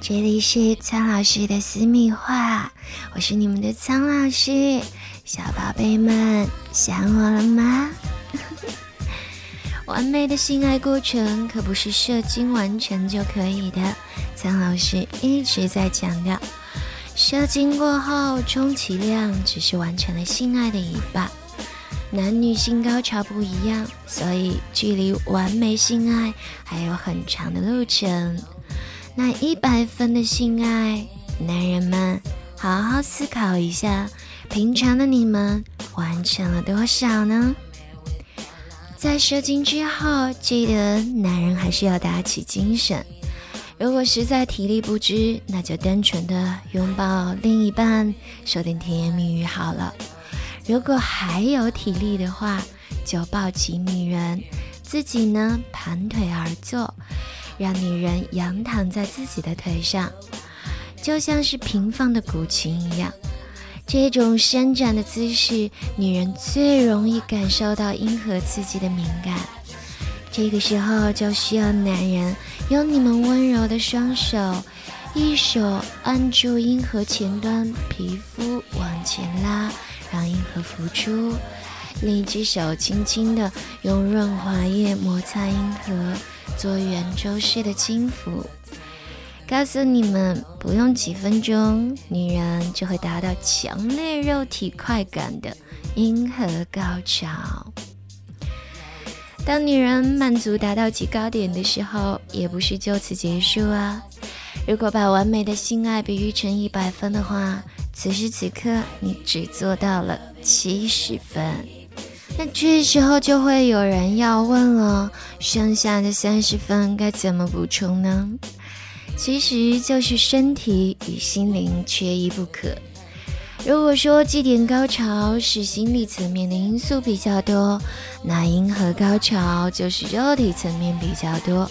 这里是苍老师的私密话，我是你们的苍老师，小宝贝们想我了吗？完美的性爱过程可不是射精完成就可以的，苍老师一直在强调，射精过后充其量只是完成了性爱的一半。男女性高潮不一样，所以距离完美性爱还有很长的路程。那一百分的性爱，男人们好好思考一下，平常的你们完成了多少呢？在射精之后，记得男人还是要打起精神。如果实在体力不支，那就单纯的拥抱另一半，说点甜言蜜语好了。如果还有体力的话，就抱起女人，自己呢盘腿而坐，让女人仰躺在自己的腿上，就像是平放的古琴一样。这种伸展的姿势，女人最容易感受到阴核刺激的敏感。这个时候就需要男人用你们温柔的双手，一手按住阴核前端，皮肤往前拉，让阴核浮出；另一只手轻轻的用润滑液摩擦阴核，做圆周式的轻抚。告诉你们，不用几分钟，女人就会达到强烈肉体快感的阴核高潮。当女人满足达到极高点的时候，也不是就此结束啊。如果把完美的性爱比喻成一百分的话，此时此刻你只做到了七十分。那这时候就会有人要问了，剩下的三十分该怎么补充呢？其实就是身体与心灵缺一不可。如果说祭点高潮是心理层面的因素比较多，那银河高潮就是肉体层面比较多。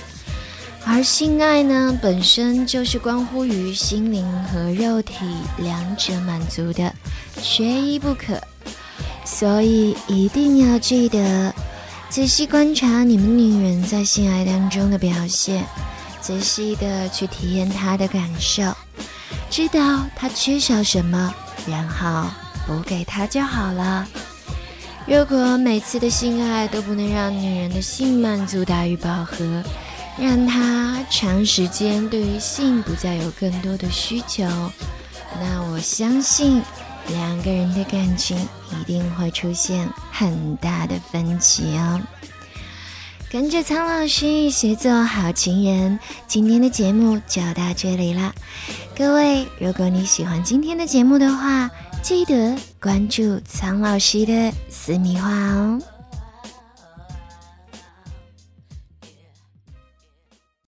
而性爱呢，本身就是关乎于心灵和肉体两者满足的，缺一不可。所以一定要记得仔细观察你们女人在性爱当中的表现。仔细的去体验她的感受，知道她缺少什么，然后补给她就好了。如果每次的性爱都不能让女人的性满足大于饱和，让她长时间对于性不再有更多的需求，那我相信两个人的感情一定会出现很大的分歧哦。跟着苍老师学做好情人，今天的节目就到这里了。各位，如果你喜欢今天的节目的话，记得关注苍老师的私密话哦。